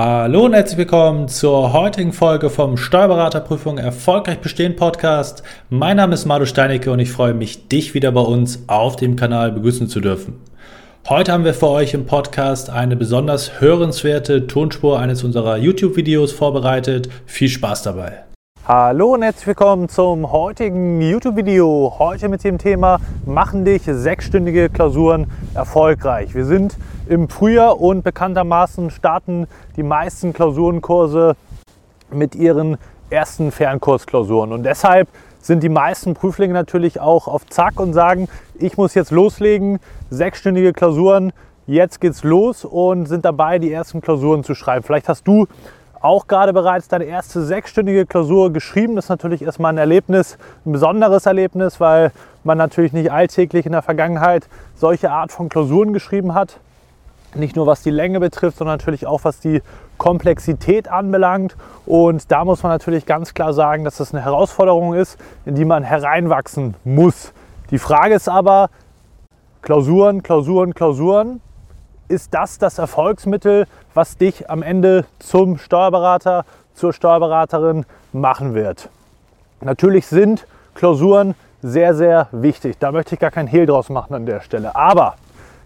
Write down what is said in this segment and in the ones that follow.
Hallo und herzlich willkommen zur heutigen Folge vom Steuerberaterprüfung Erfolgreich Bestehen Podcast. Mein Name ist Madu Steinecke und ich freue mich, dich wieder bei uns auf dem Kanal begrüßen zu dürfen. Heute haben wir für euch im Podcast eine besonders hörenswerte Tonspur eines unserer YouTube-Videos vorbereitet. Viel Spaß dabei! Hallo und herzlich willkommen zum heutigen YouTube-Video. Heute mit dem Thema Machen dich sechsstündige Klausuren erfolgreich. Wir sind im Frühjahr und bekanntermaßen starten die meisten Klausurenkurse mit ihren ersten Fernkursklausuren. Und deshalb sind die meisten Prüflinge natürlich auch auf Zack und sagen, ich muss jetzt loslegen, sechsstündige Klausuren, jetzt geht's los und sind dabei, die ersten Klausuren zu schreiben. Vielleicht hast du auch gerade bereits deine erste sechsstündige Klausur geschrieben. Das ist natürlich erstmal ein Erlebnis, ein besonderes Erlebnis, weil man natürlich nicht alltäglich in der Vergangenheit solche Art von Klausuren geschrieben hat. Nicht nur was die Länge betrifft, sondern natürlich auch was die Komplexität anbelangt. Und da muss man natürlich ganz klar sagen, dass das eine Herausforderung ist, in die man hereinwachsen muss. Die Frage ist aber, Klausuren, Klausuren, Klausuren, ist das das Erfolgsmittel, was dich am Ende zum Steuerberater, zur Steuerberaterin machen wird. Natürlich sind Klausuren sehr, sehr wichtig. Da möchte ich gar keinen Hehl draus machen an der Stelle. Aber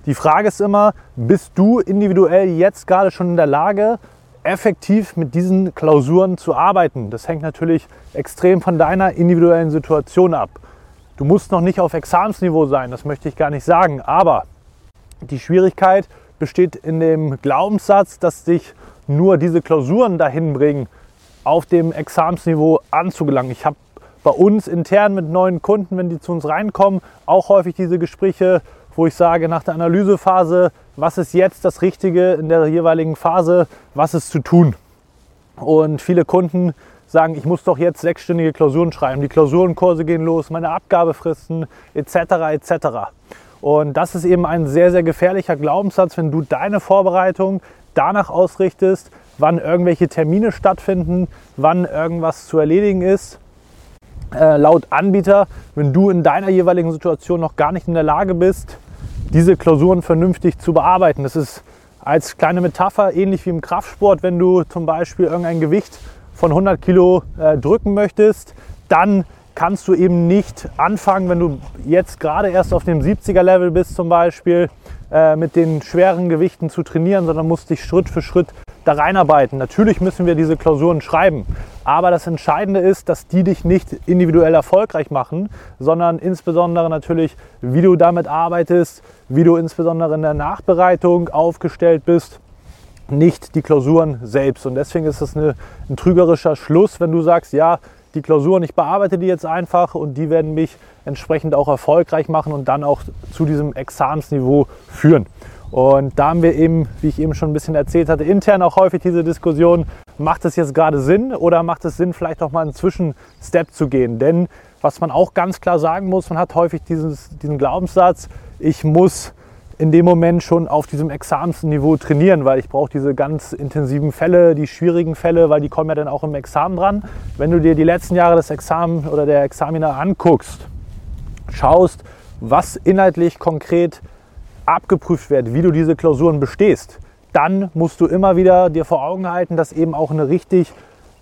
die Frage ist immer, bist du individuell jetzt gerade schon in der Lage, effektiv mit diesen Klausuren zu arbeiten? Das hängt natürlich extrem von deiner individuellen Situation ab. Du musst noch nicht auf Examensniveau sein, das möchte ich gar nicht sagen. Aber die Schwierigkeit besteht in dem Glaubenssatz, dass dich nur diese Klausuren dahin bringen, auf dem Examensniveau anzugelangen. Ich habe bei uns intern mit neuen Kunden, wenn die zu uns reinkommen, auch häufig diese Gespräche, wo ich sage, nach der Analysephase, was ist jetzt das Richtige in der jeweiligen Phase, was ist zu tun. Und viele Kunden sagen, ich muss doch jetzt sechsstündige Klausuren schreiben, die Klausurenkurse gehen los, meine Abgabefristen etc. etc. Und das ist eben ein sehr, sehr gefährlicher Glaubenssatz, wenn du deine Vorbereitung danach ausrichtest, wann irgendwelche Termine stattfinden, wann irgendwas zu erledigen ist. Äh, laut Anbieter, wenn du in deiner jeweiligen Situation noch gar nicht in der Lage bist, diese Klausuren vernünftig zu bearbeiten. Das ist als kleine Metapher ähnlich wie im Kraftsport, wenn du zum Beispiel irgendein Gewicht von 100 Kilo äh, drücken möchtest, dann kannst du eben nicht anfangen, wenn du jetzt gerade erst auf dem 70er Level bist zum Beispiel, äh, mit den schweren Gewichten zu trainieren, sondern musst dich Schritt für Schritt da reinarbeiten. Natürlich müssen wir diese Klausuren schreiben, aber das Entscheidende ist, dass die dich nicht individuell erfolgreich machen, sondern insbesondere natürlich, wie du damit arbeitest, wie du insbesondere in der Nachbereitung aufgestellt bist nicht die Klausuren selbst. Und deswegen ist es ein trügerischer Schluss, wenn du sagst, ja, die Klausuren, ich bearbeite die jetzt einfach und die werden mich entsprechend auch erfolgreich machen und dann auch zu diesem Examensniveau führen. Und da haben wir eben, wie ich eben schon ein bisschen erzählt hatte, intern auch häufig diese Diskussion, macht es jetzt gerade Sinn oder macht es Sinn, vielleicht auch mal einen Zwischenstep zu gehen? Denn was man auch ganz klar sagen muss, man hat häufig dieses, diesen Glaubenssatz, ich muss in dem Moment schon auf diesem Examensniveau trainieren, weil ich brauche diese ganz intensiven Fälle, die schwierigen Fälle, weil die kommen ja dann auch im Examen dran. Wenn du dir die letzten Jahre des Examen oder der Examiner anguckst, schaust, was inhaltlich konkret abgeprüft wird, wie du diese Klausuren bestehst, dann musst du immer wieder dir vor Augen halten, dass eben auch eine richtig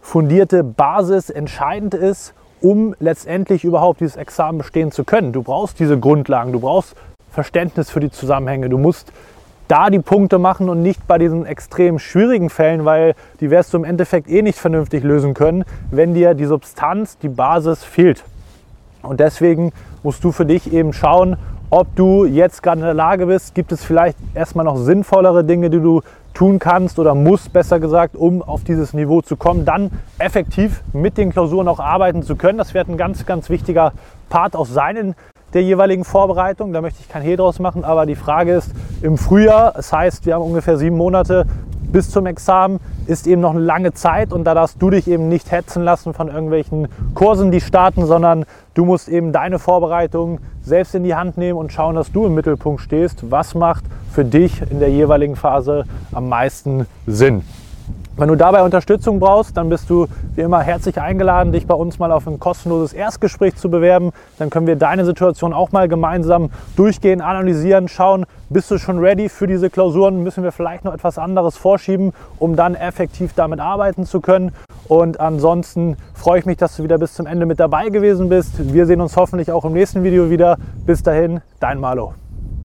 fundierte Basis entscheidend ist, um letztendlich überhaupt dieses Examen bestehen zu können. Du brauchst diese Grundlagen, du brauchst Verständnis für die Zusammenhänge. Du musst da die Punkte machen und nicht bei diesen extrem schwierigen Fällen, weil die wirst du im Endeffekt eh nicht vernünftig lösen können, wenn dir die Substanz, die Basis fehlt. Und deswegen musst du für dich eben schauen, ob du jetzt gerade in der Lage bist, gibt es vielleicht erstmal noch sinnvollere Dinge, die du tun kannst oder musst, besser gesagt, um auf dieses Niveau zu kommen, dann effektiv mit den Klausuren auch arbeiten zu können. Das wird ein ganz, ganz wichtiger Part auch sein in der jeweiligen Vorbereitung. Da möchte ich kein Hehl draus machen, aber die Frage ist im Frühjahr, das heißt, wir haben ungefähr sieben Monate bis zum Examen, ist eben noch eine lange Zeit und da darfst du dich eben nicht hetzen lassen von irgendwelchen Kursen, die starten, sondern du musst eben deine Vorbereitung selbst in die Hand nehmen und schauen, dass du im Mittelpunkt stehst. Was macht für dich in der jeweiligen Phase am meisten Sinn? Wenn du dabei Unterstützung brauchst, dann bist du wie immer herzlich eingeladen, dich bei uns mal auf ein kostenloses Erstgespräch zu bewerben. Dann können wir deine Situation auch mal gemeinsam durchgehen, analysieren, schauen, bist du schon ready für diese Klausuren? Müssen wir vielleicht noch etwas anderes vorschieben, um dann effektiv damit arbeiten zu können? Und ansonsten freue ich mich, dass du wieder bis zum Ende mit dabei gewesen bist. Wir sehen uns hoffentlich auch im nächsten Video wieder. Bis dahin, dein Malo.